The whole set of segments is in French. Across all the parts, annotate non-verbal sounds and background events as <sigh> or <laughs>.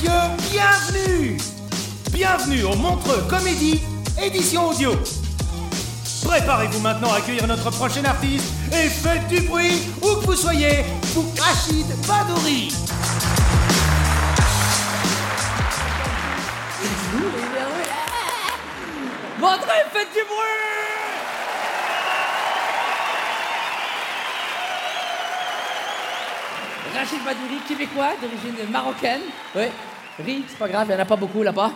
messieurs, bienvenue Bienvenue au Montreux Comédie, édition audio. Préparez-vous maintenant à accueillir notre prochain artiste et faites du bruit où que vous soyez pour Rachid Badouri. Montrez, faites du bruit Rachid Badouri, québécois, d'origine marocaine. Oui, ris, c'est pas grave, il n'y en a pas beaucoup là-bas.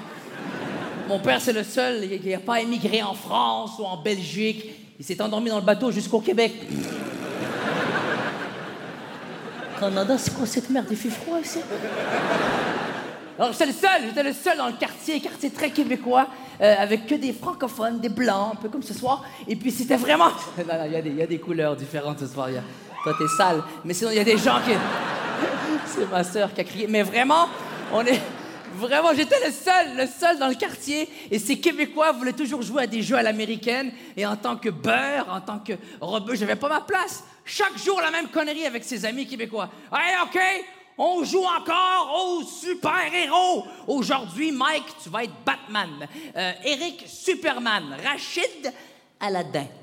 Mon père, c'est le seul, il n'a pas émigré en France ou en Belgique. Il s'est endormi dans le bateau jusqu'au Québec. Canada, c'est quoi cette merde? Il fait froid ici? Alors, j'étais le seul, j'étais le seul dans le quartier, quartier très québécois, euh, avec que des francophones, des blancs, un peu comme ce soir. Et puis, c'était vraiment. <laughs> Non, non, il y, a des- il y a des couleurs différentes ce soir. y a- Toi, t'es sale. Mais sinon, il y a des gens qui. <laughs> C'est ma sœur qui a crié. Mais vraiment, on est. Vraiment, j'étais le seul, le seul dans le quartier. Et ces Québécois voulaient toujours jouer à des jeux à l'américaine. Et en tant que beurre, en tant que rebeu, j'avais pas ma place. Chaque jour, la même connerie avec ses amis québécois. Hey, OK, on joue encore aux super-héros. Aujourd'hui, Mike, tu vas être Batman. Euh, Eric, Superman. Rachid, Aladdin. <laughs>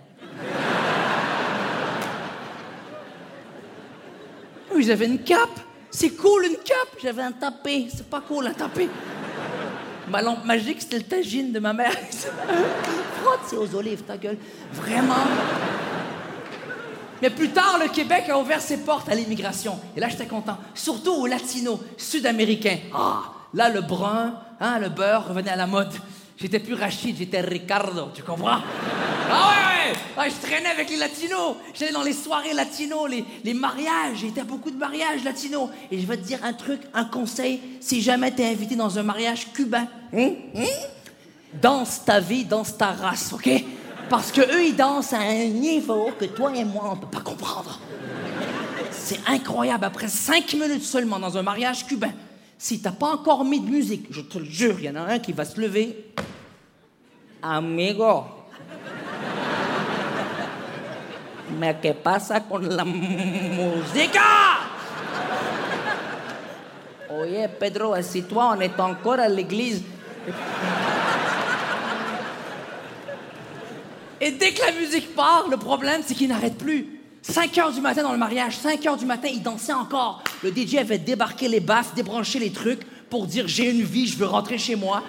Oui, j'avais une cape? C'est cool, une cape. J'avais un tapé. C'est pas cool, un tapé. Ma lampe magique, c'était le tagine de ma mère. <laughs> Frotte, c'est aux olives, ta gueule. Vraiment. Mais plus tard, le Québec a ouvert ses portes à l'immigration. Et là, j'étais content. Surtout aux latinos, sud-américains. Ah, là, le brun, hein, le beurre revenait à la mode. J'étais plus Rachid, j'étais Ricardo, tu comprends? Ah ouais, ouais! Ah, je traînais avec les latinos. J'allais dans les soirées latinos, les, les mariages. J'étais à beaucoup de mariages latinos. Et je vais te dire un truc, un conseil. Si jamais t'es invité dans un mariage cubain, hein, hein, danse ta vie, danse ta race, OK? Parce que eux, ils dansent à un niveau que toi et moi, on peut pas comprendre. C'est incroyable. Après cinq minutes seulement dans un mariage cubain, si t'as pas encore mis de musique, je te le jure, il y en a un qui va se lever. Amigo. Que pasa con la música? Oye, Pedro, assis-toi, on est encore à l'église. Et dès que la musique part, le problème, c'est qu'il n'arrête plus. 5 heures du matin dans le mariage, 5 heures du matin, il dansait encore. Le DJ avait débarqué les baffes, débranché les trucs pour dire j'ai une vie, je veux rentrer chez moi.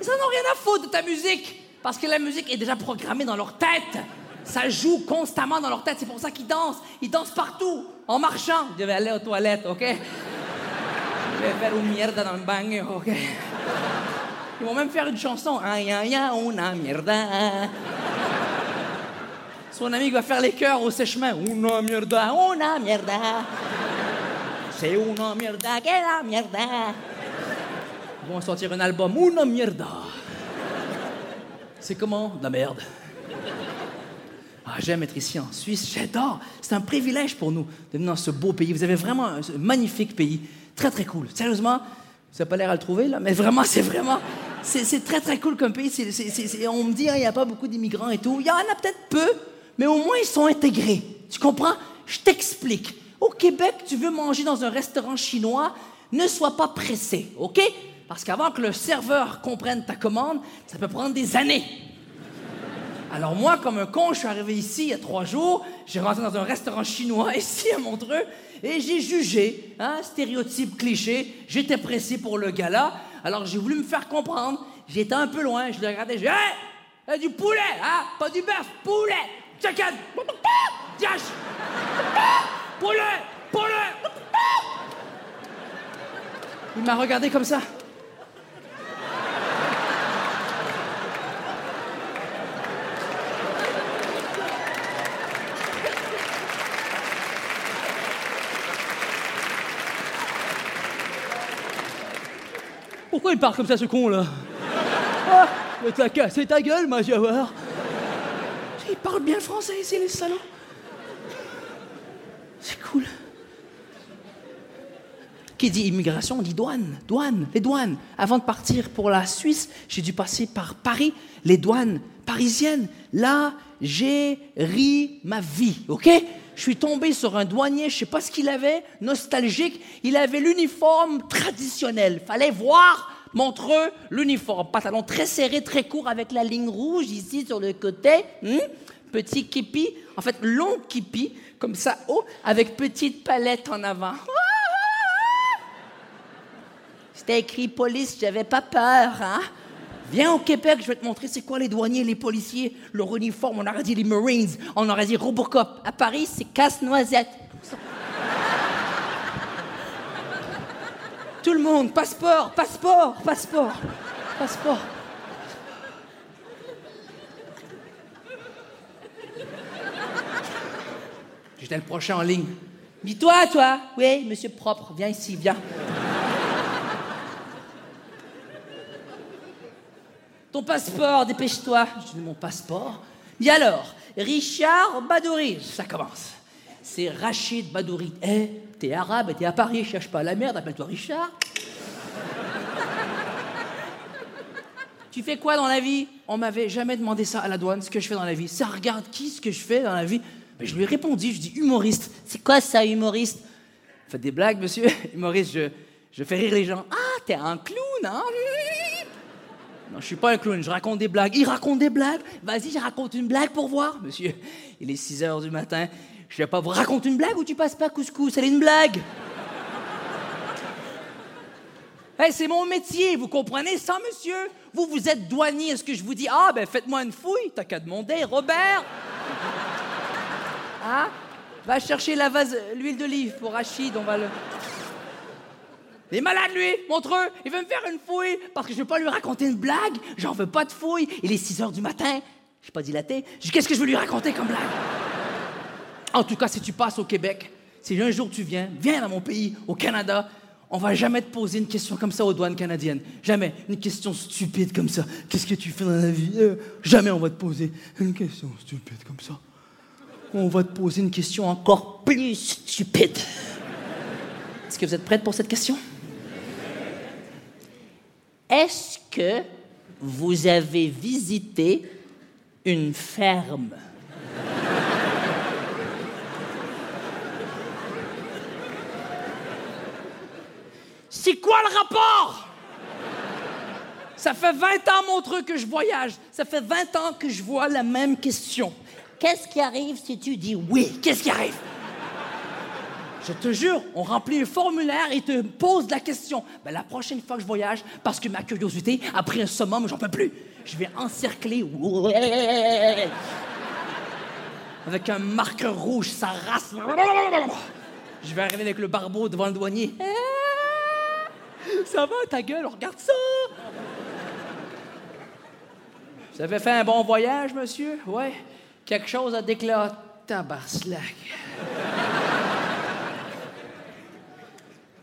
Ils en ont rien à foutre de ta musique. Parce que la musique est déjà programmée dans leur tête. Ça joue constamment dans leur tête. C'est pour ça qu'ils dansent. Ils dansent partout. En marchant. Je vais aller aux toilettes, OK? Je vais faire une mierda dans le bagne, OK? Ils vont même faire une chanson. Ay, ay, una mierda. Son ami va faire les chœurs au sèche-main. Una mierda, una mierda. C'est una mierda, que la mierda. Ils vont sortir un album. Una mierda. C'est comment? De la merde. Ah, j'aime être ici en Suisse, j'adore. C'est un privilège pour nous de dans ce beau pays. Vous avez vraiment un magnifique pays. Très, très cool. Sérieusement, vous n'avez pas l'air à le trouver, là, mais vraiment, c'est vraiment. C'est très, très cool comme pays. On me dit, hein, il n'y a pas beaucoup d'immigrants et tout. Il y en a peut-être peu, mais au moins, ils sont intégrés. Tu comprends? Je t'explique. Au Québec, tu veux manger dans un restaurant chinois, ne sois pas pressé, OK? Parce qu'avant que le serveur comprenne ta commande, ça peut prendre des années. Alors moi, comme un con, je suis arrivé ici il y a trois jours, j'ai rentré dans un restaurant chinois <laughs> ici à Montreux, et j'ai jugé, hein, stéréotype cliché, j'étais pressé pour le gala, alors j'ai voulu me faire comprendre, j'étais un peu loin, je l'ai regardé, j'ai Hey! Du poulet, hein? Pas du bœuf, poulet! Chicken! Poulet! Poulet! Il m'a regardé comme ça. Parle comme ça, ce con, là Ah, mais t'as cassé ta gueule, ma Jawar. Il parle bien français ici, les salauds. C'est cool. Qui dit immigration, on dit douane, douane, les douanes. Avant de partir pour la Suisse, j'ai dû passer par Paris, les douanes parisiennes. Là, j'ai ri ma vie, ok? Je suis tombé sur un douanier, je sais pas ce qu'il avait, nostalgique. Il avait l'uniforme traditionnel. Fallait voir Montreux, l'uniforme, pantalon très serré, très court avec la ligne rouge ici sur le côté. hmm? Petit képi, en fait long képi, comme ça haut, avec petite palette en avant. <laughs> C'était écrit police, j'avais pas peur, hein? Viens au Québec, je vais te montrer c'est quoi les douaniers, les policiers, leur uniforme. On aurait dit les Marines, on aurait dit Robocop. À Paris, c'est casse-noisette. Tout le monde, passeport, passeport, passeport, passeport. J'étais le prochain en ligne. Dis-toi, toi. Oui, monsieur propre, viens ici, viens. Ton passeport, dépêche-toi. Je dis mon passeport. Et alors, Richard Badouri, ça commence. C'est Rachid Badouri. Eh, t'es arabe, t'es à Paris, cherche pas la merde, appelle-toi Richard. tu fais quoi dans la vie? On m'avait jamais demandé ça à la douane, ce que je fais dans la vie. Ça regarde qui, ce que je fais dans la vie? Je lui ai répondu, je dis humoriste. C'est quoi ça, humoriste? Faites des blagues, monsieur <laughs> Humoriste, je, je fais rire les gens. Ah, t'es un clown, hein? Non, je suis pas un clown, je raconte des blagues. Il raconte des blagues? Vas-y, je raconte une blague pour voir. Monsieur, il est 6 heures du matin. Je vais pas vous raconter une blague ou tu passes pas couscous? Elle est une blague. Hey, c'est mon métier, vous comprenez ça, monsieur? Vous, vous êtes douanier. Est-ce que je vous dis, ah, ben faites-moi une fouille? T'as qu'à demander, Robert. Hein? Va chercher la vase, l'huile d'olive pour Rachid, on va le. Il est malade, lui, Montreux. Il veut me faire une fouille parce que je veux pas lui raconter une blague. J'en veux pas de fouille. Il est 6 heures du matin. Je suis pas dilaté. Qu'est-ce que je veux lui raconter comme blague? En tout cas, si tu passes au Québec, si un jour tu viens, viens dans mon pays, au Canada, on va jamais te poser une question comme ça aux douanes canadiennes. Jamais. Une question stupide comme ça. Qu'est-ce que tu fais dans la vie? Euh, jamais on va te poser une question stupide comme ça. On va te poser une question encore plus stupide. Est-ce que vous êtes prête pour cette question? Est-ce que vous avez visité une ferme? C'est quoi le rapport? Ça fait 20 ans, Montreux, que je voyage. Ça fait 20 ans que je vois la même question. Qu'est-ce qui arrive si tu dis oui? Qu'est-ce qui arrive? Je te jure, on remplit un formulaire et te pose la question. Ben, la prochaine fois que je voyage, parce que ma curiosité a pris un summum, j'en peux plus. Je vais encercler. Avec un marqueur rouge, ça race. Je vais arriver avec le barbeau devant le douanier. Ça va, ta gueule, regarde ça. Vous avez fait un bon voyage, monsieur? Ouais. Quelque chose à déclarer. Tabarslac.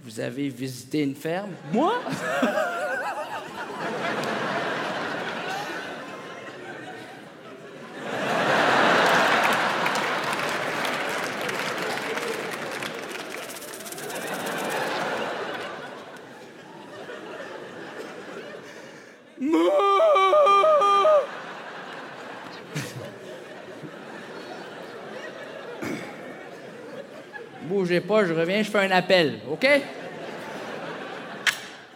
Vous avez visité une ferme? Moi? <laughs> Bougez pas, je reviens, je fais un appel, OK?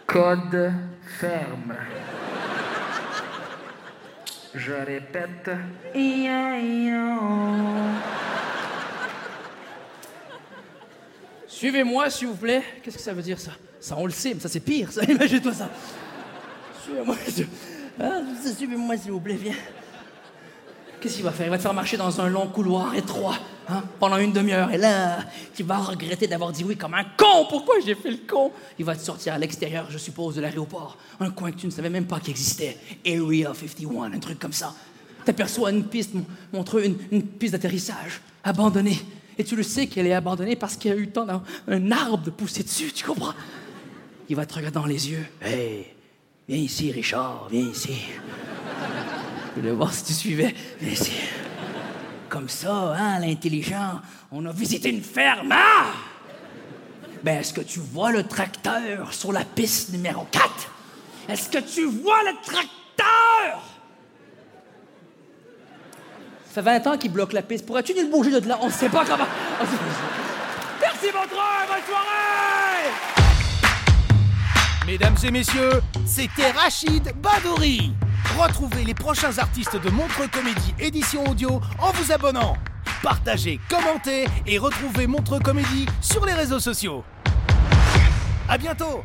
Code ferme. Je répète. Suivez-moi, s'il vous plaît. Qu'est-ce que ça veut dire, ça? Ça, on le sait, mais ça, c'est pire, ça. <laughs> Imagine-toi ça. Suivez-moi, ah, suivez-moi, s'il vous plaît, viens. Qu'est-ce qu'il va faire? Il va te faire marcher dans un long couloir étroit hein, pendant une demi-heure. Et là, tu vas regretter d'avoir dit oui comme un con. Pourquoi j'ai fait le con? Il va te sortir à l'extérieur, je suppose, de l'aéroport. Un coin que tu ne savais même pas qu'il existait. Area 51, un truc comme ça. Tu aperçois une piste, montre une, une piste d'atterrissage, abandonnée. Et tu le sais qu'elle est abandonnée parce qu'il y a eu le temps d'un arbre de pousser dessus, tu comprends? Il va te regarder dans les yeux. Hé, viens ici, Richard, viens ici. Je voulais voir si tu suivais. Mais c'est comme ça, hein, l'intelligent. On a visité une ferme, hein? Ben, est-ce que tu vois le tracteur sur la piste numéro 4? Est-ce que tu vois le tracteur? Ça fait 20 ans qu'il bloque la piste. Pourrais-tu nous bouger de là? On ne sait pas comment. Merci, mon bonne soirée! Mesdames et messieurs, c'était Rachid Badouri. Retrouvez les prochains artistes de Montre Comédie édition audio en vous abonnant. Partagez, commentez et retrouvez Montre Comédie sur les réseaux sociaux. À bientôt